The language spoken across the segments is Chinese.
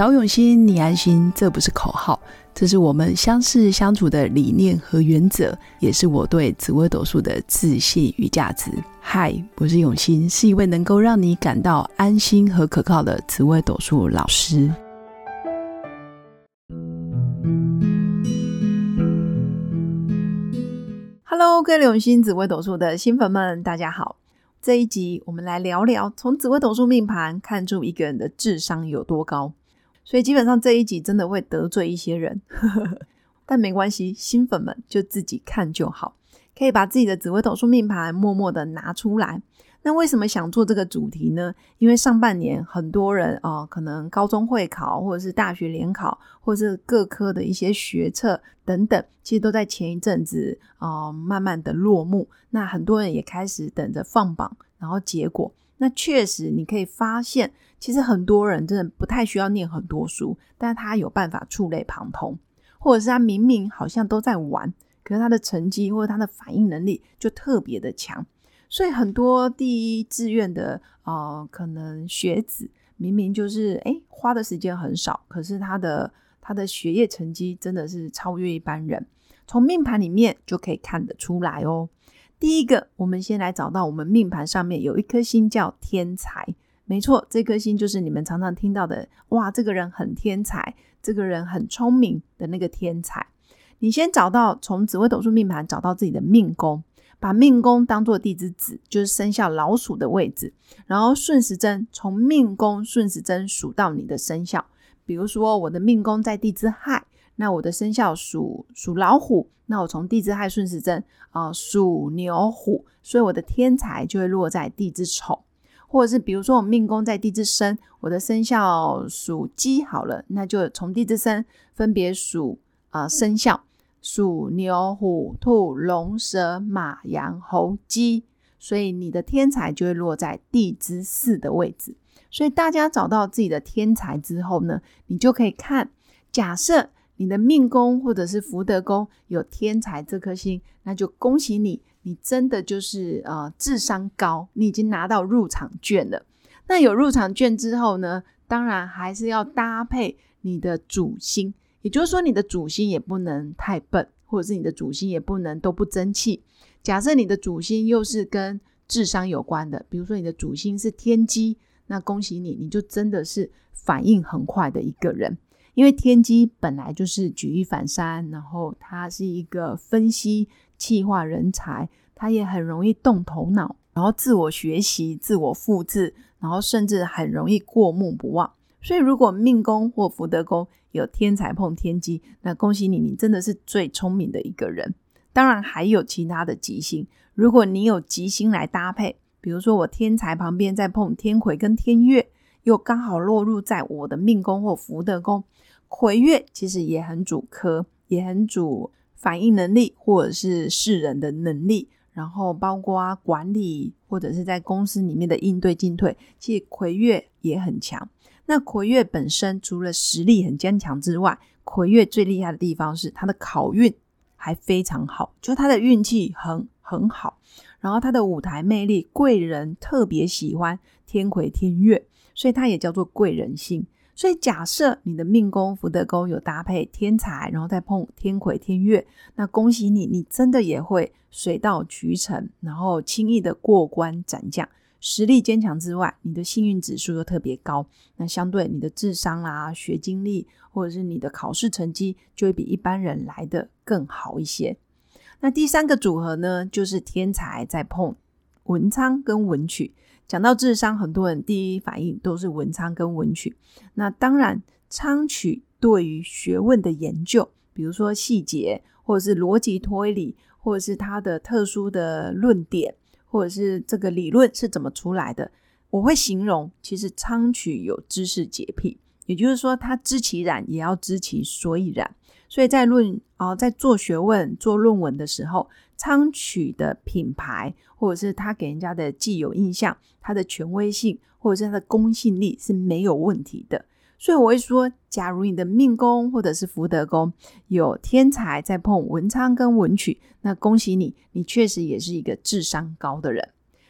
找永新，你安心，这不是口号，这是我们相识相处的理念和原则，也是我对紫微斗数的自信与价值。嗨，我是永新，是一位能够让你感到安心和可靠的紫微斗数老师。Hello，各位永新紫微斗数的新粉们，大家好。这一集我们来聊聊，从紫微斗数命盘看出一个人的智商有多高。所以基本上这一集真的会得罪一些人，但没关系，新粉们就自己看就好，可以把自己的紫微斗数命盘默默的拿出来。那为什么想做这个主题呢？因为上半年很多人啊，可能高中会考，或者是大学联考，或者是各科的一些学测等等，其实都在前一阵子啊，慢慢的落幕。那很多人也开始等着放榜，然后结果，那确实你可以发现，其实很多人真的不太需要念很多书，但他有办法触类旁通，或者是他明明好像都在玩，可是他的成绩或者他的反应能力就特别的强。所以很多第一志愿的呃，可能学子明明就是哎花的时间很少，可是他的他的学业成绩真的是超越一般人，从命盘里面就可以看得出来哦。第一个，我们先来找到我们命盘上面有一颗星叫天才，没错，这颗星就是你们常常听到的哇，这个人很天才，这个人很聪明的那个天才。你先找到从紫微斗数命盘找到自己的命宫。把命宫当做地支子，就是生肖老鼠的位置，然后顺时针从命宫顺时针数到你的生肖。比如说我的命宫在地支亥，那我的生肖属属老虎，那我从地支亥顺时针啊属牛虎，所以我的天才就会落在地支丑。或者是比如说我命宫在地支申，我的生肖属鸡，好了，那就从地支申分别属啊生肖。鼠、牛、虎、兔、龙、蛇、马、羊、猴、鸡，所以你的天才就会落在地支四的位置。所以大家找到自己的天才之后呢，你就可以看，假设你的命宫或者是福德宫有天才这颗星，那就恭喜你，你真的就是呃智商高，你已经拿到入场券了。那有入场券之后呢，当然还是要搭配你的主星。也就是说，你的主星也不能太笨，或者是你的主星也不能都不争气。假设你的主星又是跟智商有关的，比如说你的主星是天机，那恭喜你，你就真的是反应很快的一个人。因为天机本来就是举一反三，然后他是一个分析、气化人才，他也很容易动头脑，然后自我学习、自我复制，然后甚至很容易过目不忘。所以，如果命宫或福德宫有天才碰天机，那恭喜你，你真的是最聪明的一个人。当然，还有其他的吉星。如果你有吉星来搭配，比如说我天才旁边再碰天魁跟天月，又刚好落入在我的命宫或福德宫，魁月其实也很主科，也很主反应能力或者是世人的能力，然后包括管理或者是在公司里面的应对进退，其实魁月也很强。那魁月本身除了实力很坚强之外，魁月最厉害的地方是他的考运还非常好，就他的运气很很好，然后他的舞台魅力，贵人特别喜欢天魁天月，所以它也叫做贵人星。所以假设你的命宫福德宫有搭配天才，然后再碰天魁天月，那恭喜你，你真的也会水到渠成，然后轻易的过关斩将。实力坚强之外，你的幸运指数又特别高，那相对你的智商啦、学经历或者是你的考试成绩，就会比一般人来的更好一些。那第三个组合呢，就是天才在碰文昌跟文曲。讲到智商，很多人第一反应都是文昌跟文曲。那当然，昌曲对于学问的研究，比如说细节，或者是逻辑推理，或者是它的特殊的论点。或者是这个理论是怎么出来的？我会形容，其实昌曲有知识洁癖，也就是说，他知其然，也要知其所以然。所以在论啊，在做学问、做论文的时候，昌曲的品牌，或者是他给人家的既有印象，他的权威性，或者是他的公信力是没有问题的。所以我会说，假如你的命宫或者是福德宫有天才在碰文昌跟文曲，那恭喜你，你确实也是一个智商高的人。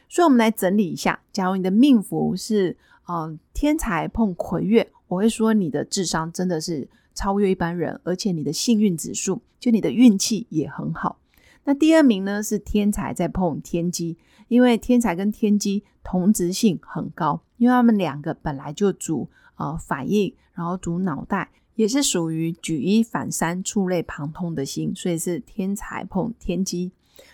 所以，我们来整理一下：假如你的命符是嗯，天才碰魁月，我会说你的智商真的是超越一般人，而且你的幸运指数，就你的运气也很好。那第二名呢是天才在碰天机，因为天才跟天机同质性很高，因为他们两个本来就主呃反应，然后主脑袋，也是属于举一反三、触类旁通的心，所以是天才碰天机。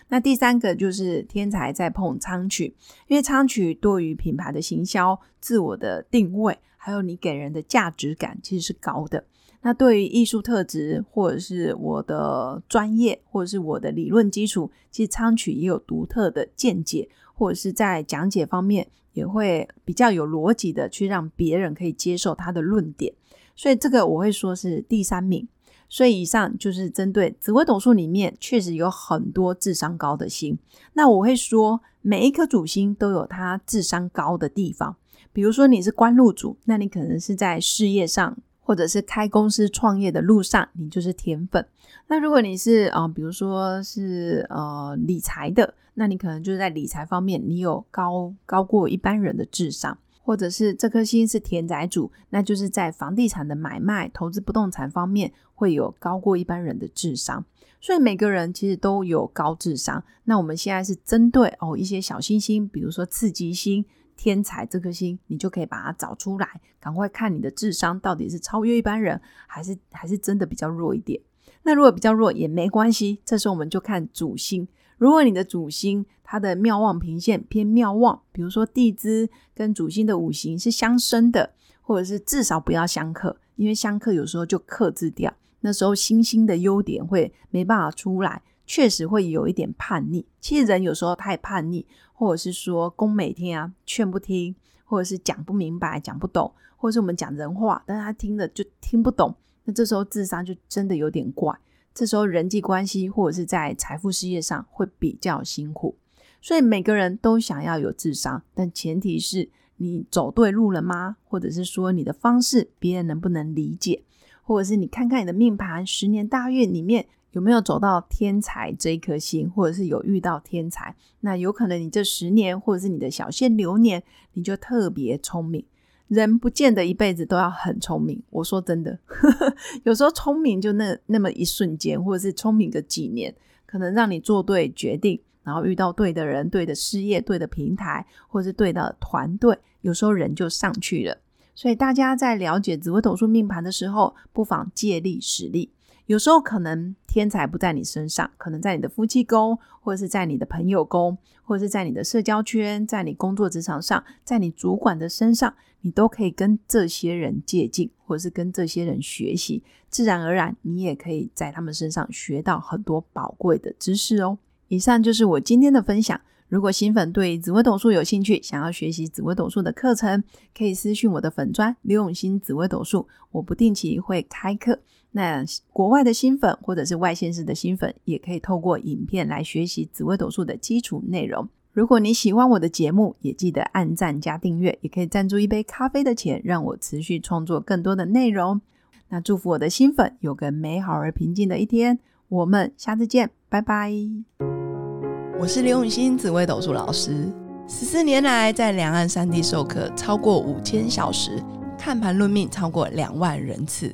那第三个就是天才在碰仓曲，因为仓曲对于品牌的行销、自我的定位，还有你给人的价值感，其实是高的。那对于艺术特质，或者是我的专业，或者是我的理论基础，其实仓曲也有独特的见解，或者是在讲解方面也会比较有逻辑的去让别人可以接受他的论点。所以这个我会说是第三名。所以以上就是针对紫微斗数里面确实有很多智商高的星。那我会说，每一颗主星都有它智商高的地方。比如说你是官禄主，那你可能是在事业上，或者是开公司创业的路上，你就是甜粉。那如果你是啊，比如说是呃理财的，那你可能就是在理财方面，你有高高过一般人的智商。或者是这颗星是田宅主，那就是在房地产的买卖、投资不动产方面会有高过一般人的智商。所以每个人其实都有高智商。那我们现在是针对哦一些小星星，比如说刺激星、天才这颗星，你就可以把它找出来，赶快看你的智商到底是超越一般人，还是还是真的比较弱一点。那如果比较弱也没关系，这时候我们就看主星。如果你的主星它的妙望平线偏妙望，比如说地支跟主星的五行是相生的，或者是至少不要相克，因为相克有时候就克制掉，那时候星星的优点会没办法出来，确实会有一点叛逆。其实人有时候太叛逆，或者是说宫每天啊劝不听，或者是讲不明白、讲不懂，或者是我们讲人话，但是他听了就听不懂，那这时候智商就真的有点怪。这时候人际关系或者是在财富事业上会比较辛苦，所以每个人都想要有智商，但前提是你走对路了吗？或者是说你的方式别人能不能理解？或者是你看看你的命盘十年大运里面有没有走到天才这一颗星，或者是有遇到天才，那有可能你这十年或者是你的小限流年，你就特别聪明。人不见得一辈子都要很聪明，我说真的，有时候聪明就那那么一瞬间，或者是聪明个几年，可能让你做对决定，然后遇到对的人、对的事业、对的平台，或者是对的团队，有时候人就上去了。所以大家在了解紫微斗数命盘的时候，不妨借力使力。有时候可能天才不在你身上，可能在你的夫妻宫，或者是在你的朋友宫，或者是在你的社交圈，在你工作职场上，在你主管的身上，你都可以跟这些人借镜，或者是跟这些人学习，自然而然你也可以在他们身上学到很多宝贵的知识哦。以上就是我今天的分享。如果新粉对紫微斗数有兴趣，想要学习紫微斗数的课程，可以私讯我的粉砖刘永新紫微斗数，我不定期会开课。那国外的新粉或者是外县市的新粉，也可以透过影片来学习紫微斗数的基础内容。如果你喜欢我的节目，也记得按赞加订阅，也可以赞助一杯咖啡的钱，让我持续创作更多的内容。那祝福我的新粉有个美好而平静的一天，我们下次见，拜拜。我是刘永新紫微斗数老师，十四年来在两岸三地授课超过五千小时，看盘论命超过两万人次。